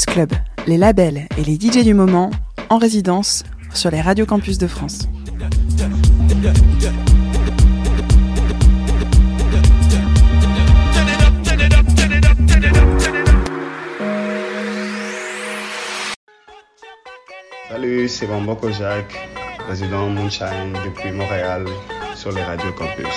Club, les labels et les DJ du moment en résidence sur les radios campus de France. Salut, c'est Bambo Jacques, président Moonshine depuis Montréal sur les radios campus.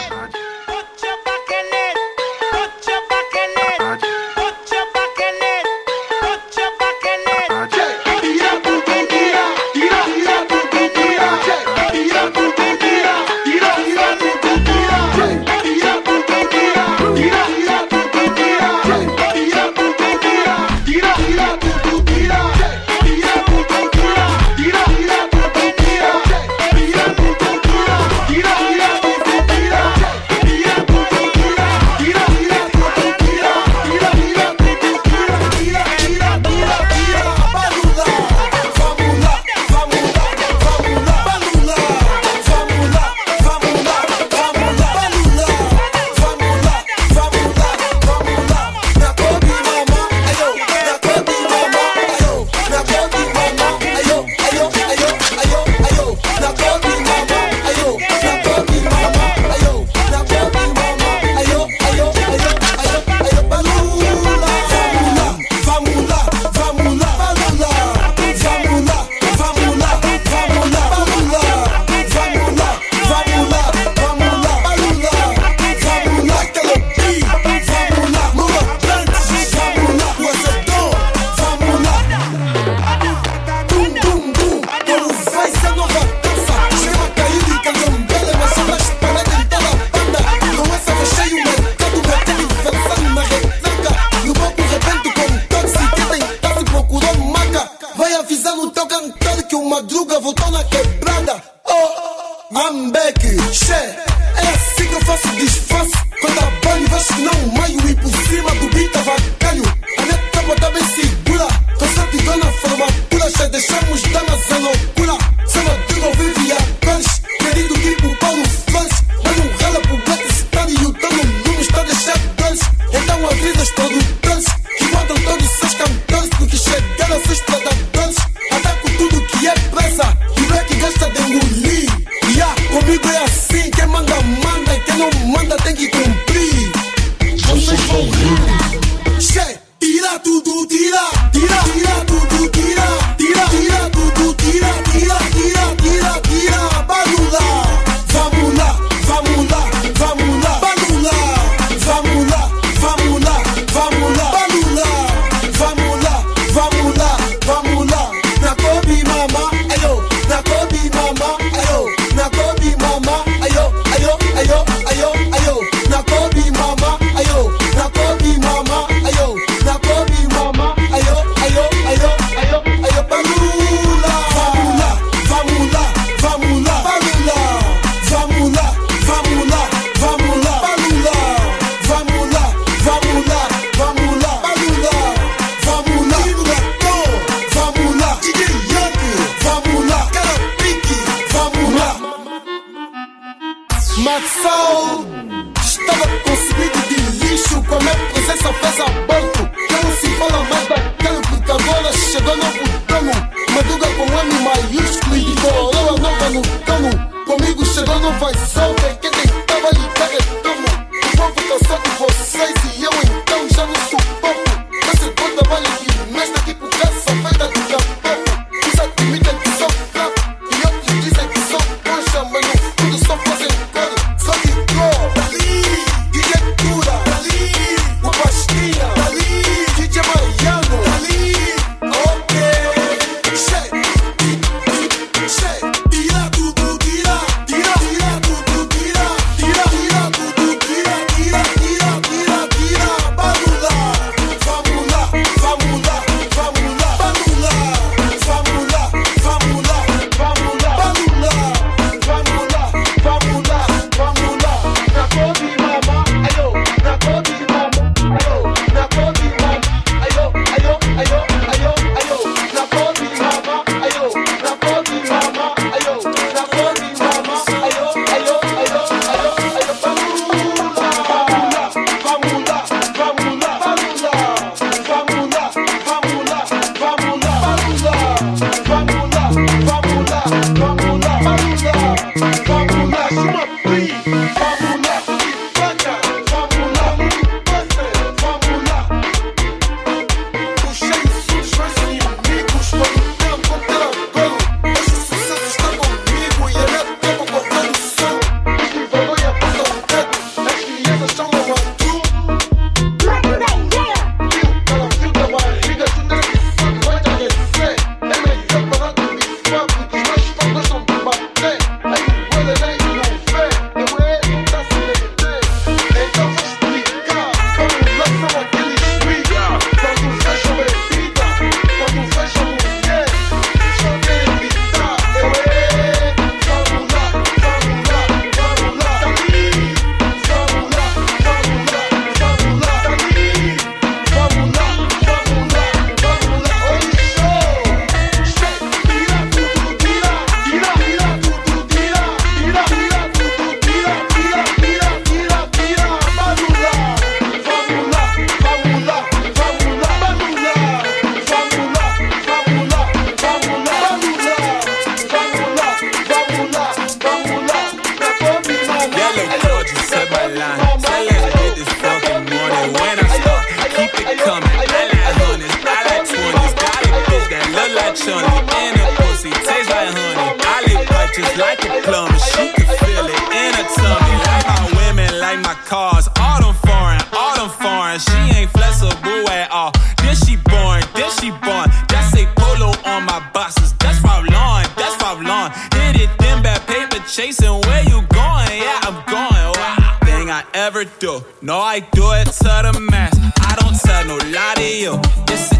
plum, and she can feel it in her tummy. Like my women, like my cars, all them foreign, all them foreign. She ain't flexible at all. This she born, this she born. That's a polo on my boxes. That's Ralph Lauren, that's Ralph Lauren. Hit it, then bad paper chasing. Where you going? Yeah, I'm going. Wow. Thing I ever do. No, I do it to the max. I don't tell no lie to you. This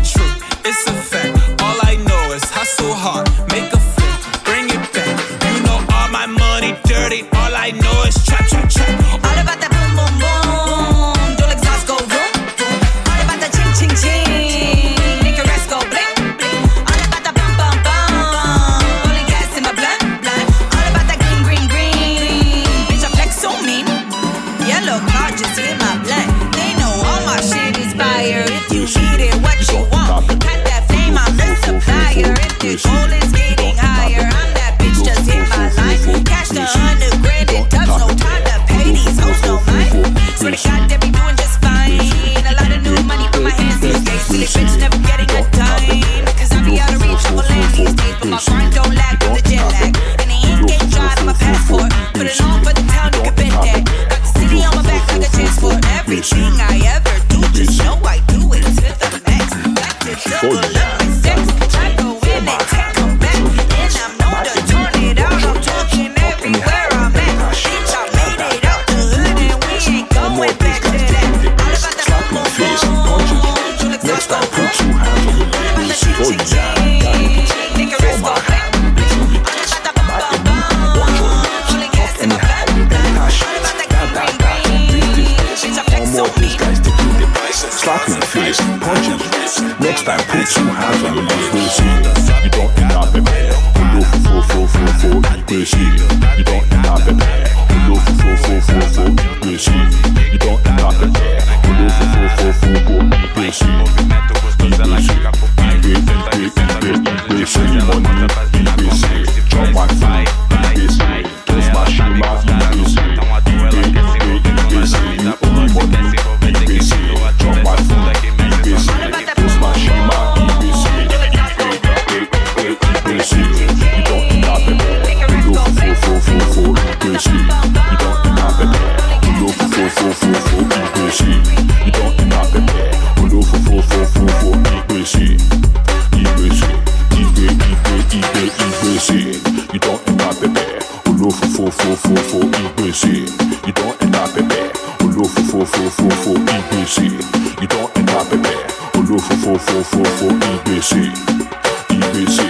She not ABC.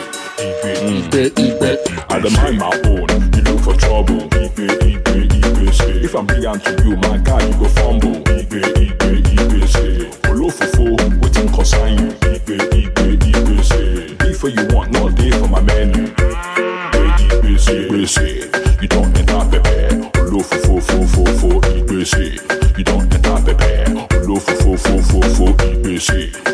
Ibe, Ibe, Ibe. I mind my own. You look for trouble. Ibe, Ibe, Ibe. Say. If I'm brilliant to you, my guy, you go fumble. Ibe, Ibe, Ibe. Say. Olofofo, waiting concern you. Ibe, Ibe, Ibe. Say. Day for you want, not day for my menu. Ibe, Ibe, say. Ibe, say. You don't enter Pepe. Olofofo, fo, fo, fo. Ibe, say. You don't enter Pepe. Olofofo, fo, fo, fo. Ibe, say.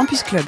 Campus Club.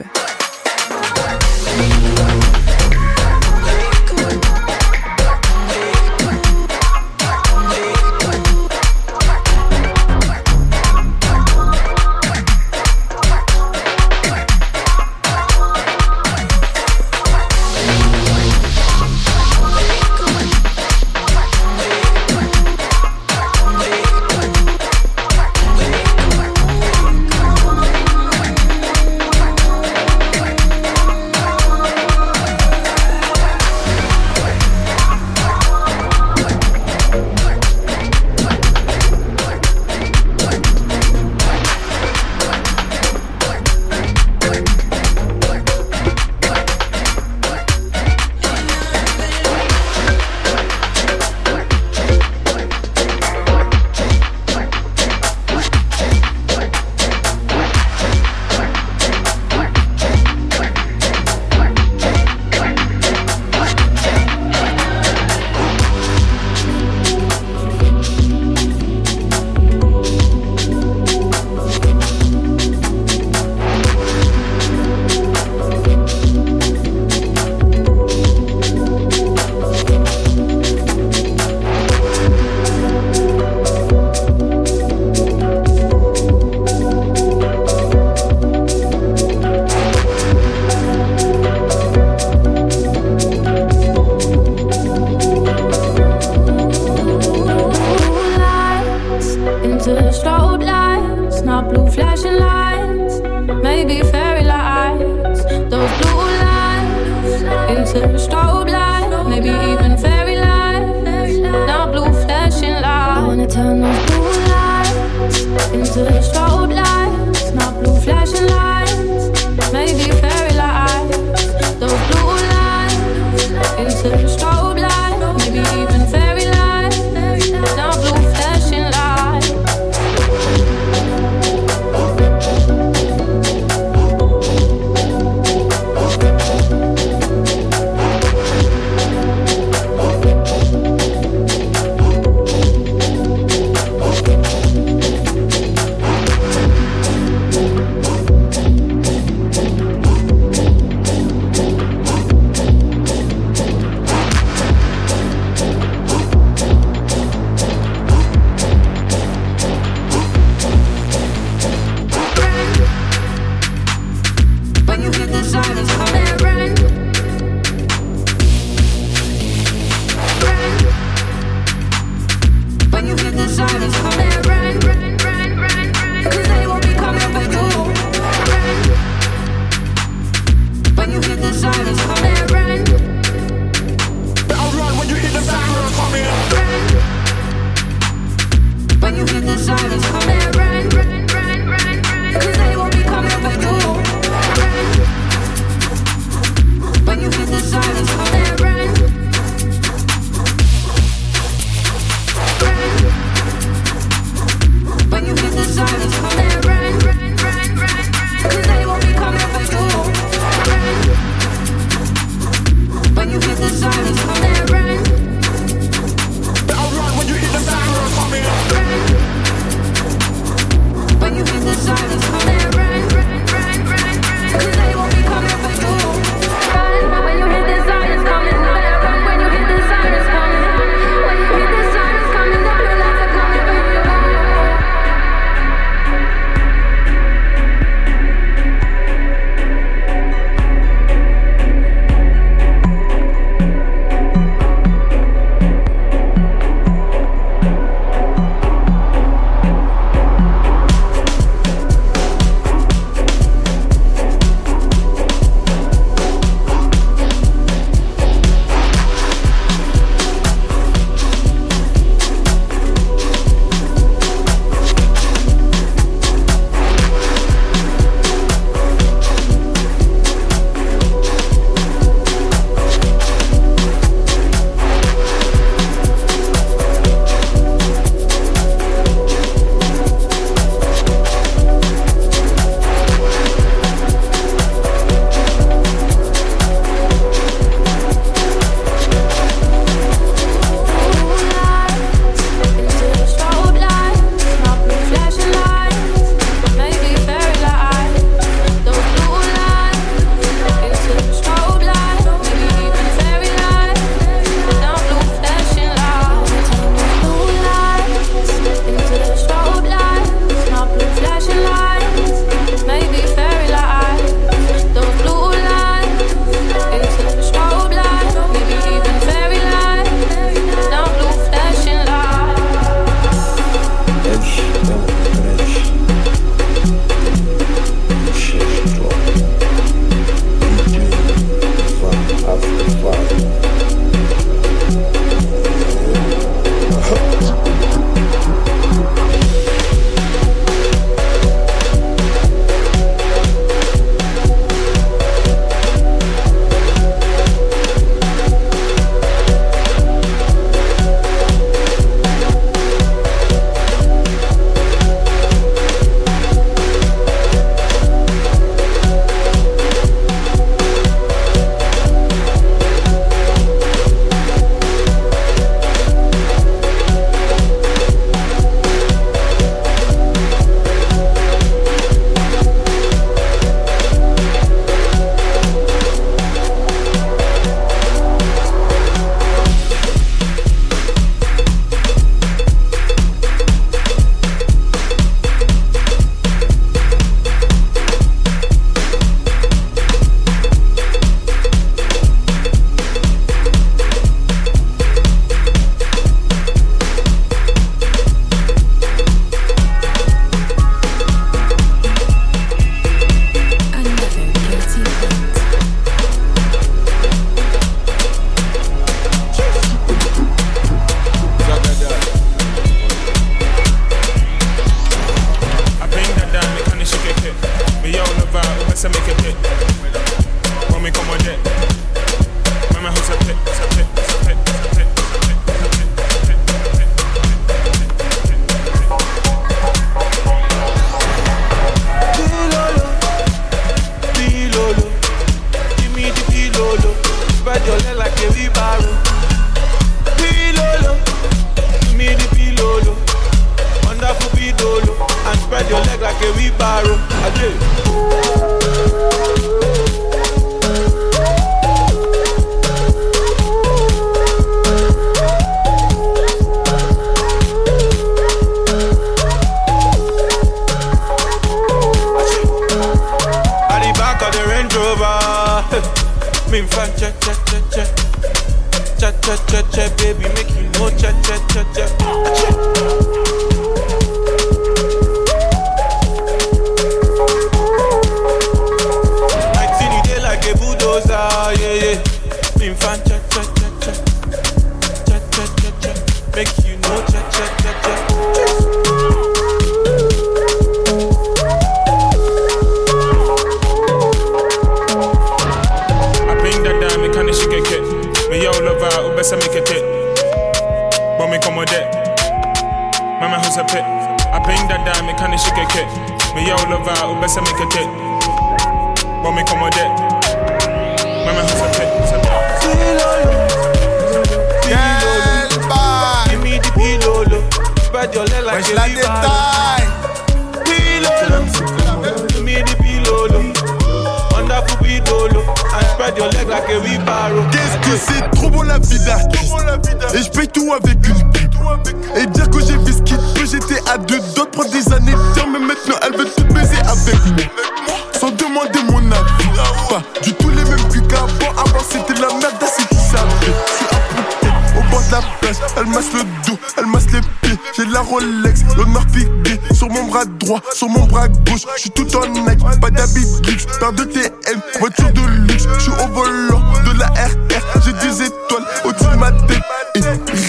sur mon bras gauche. suis tout en aigle pas d'habit luxe. Paire de TM, voiture de luxe. J'suis au volant de la RR. J'ai des étoiles au-dessus de ma tête. Et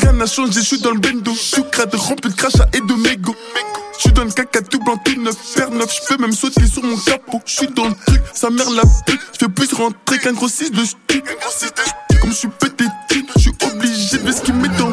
rien n'a changé, suis dans le bendo. Sucre de rempli de crachat et de mégots. J'suis dans le caca tout blanc, tout neuf, faire neuf. peux même sauter sur mon capot. je suis dans le truc, sa mère la pute. fais plus rentrer qu'un grossiste de stu. Comme suis pété, suis obligé de ce qui m'est dans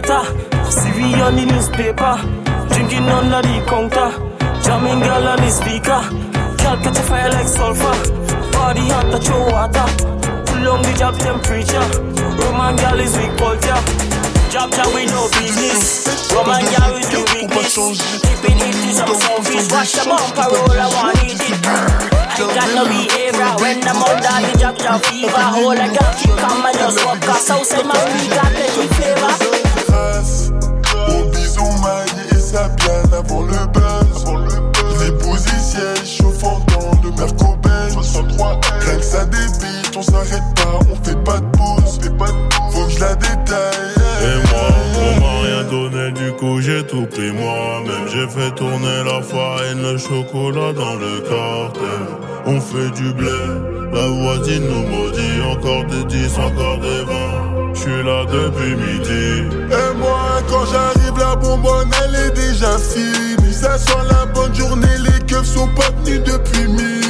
later. See on the newspaper, drinking on the counter, jamming girl on the speaker. Girl catch a fire like sulfur, body hot touch your water. Pull long the job temperature, Roman girl is weak culture. Job job we no business, Roman girl is the weakness. Keeping it to some selfies, watch the bumper roll, I want it. I got no behavior when I'm on the job job fever. Hold a girl, she come and just walk us outside my week, got plenty flavor. s'arrête pas, on fait pas de pause. Faut que je la détaille. Et moi, on m'a rien donné, du coup j'ai tout pris moi-même. J'ai fait tourner la farine, le chocolat dans le cartel. On fait du blé, la voisine nous maudit. Encore des 10, encore des 20. suis là depuis midi. Et moi, quand j'arrive, la bonbonne elle est déjà finie. Ça sent la bonne journée, les keufs sont pas tenus depuis midi.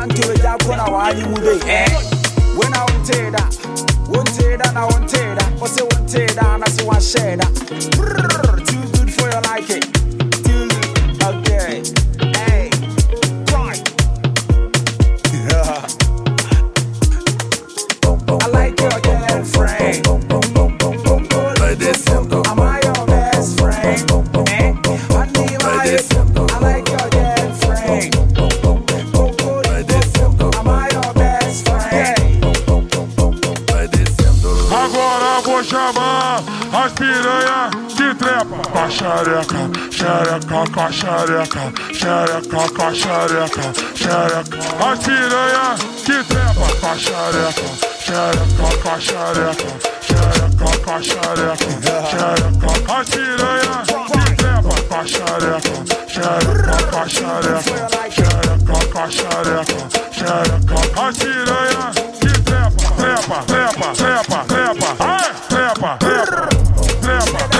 santiwe jako na wanyi mube eh wena wonteda wonteda na wonteda ose wonteda na se wansheda too good for your liking a xereca, xereca com a xereca, xereca. As piranha que trepa com a xereca, xereca com a xereca, xereca com a xereca, xereca. As piranha que trepa com a xereca, xereca com a xereca, xereca com a xereca, xereca. As piranha que trepa, trepa, trepa, trepa, trepa, ai, trepa, trepa, trepa.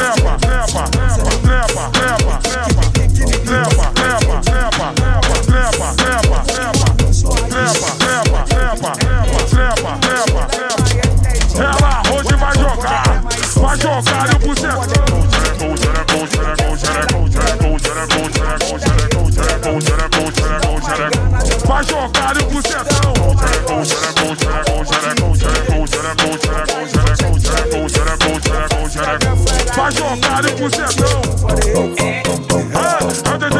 pra jogar o bucetão. Pra jogar o bucetão. É, é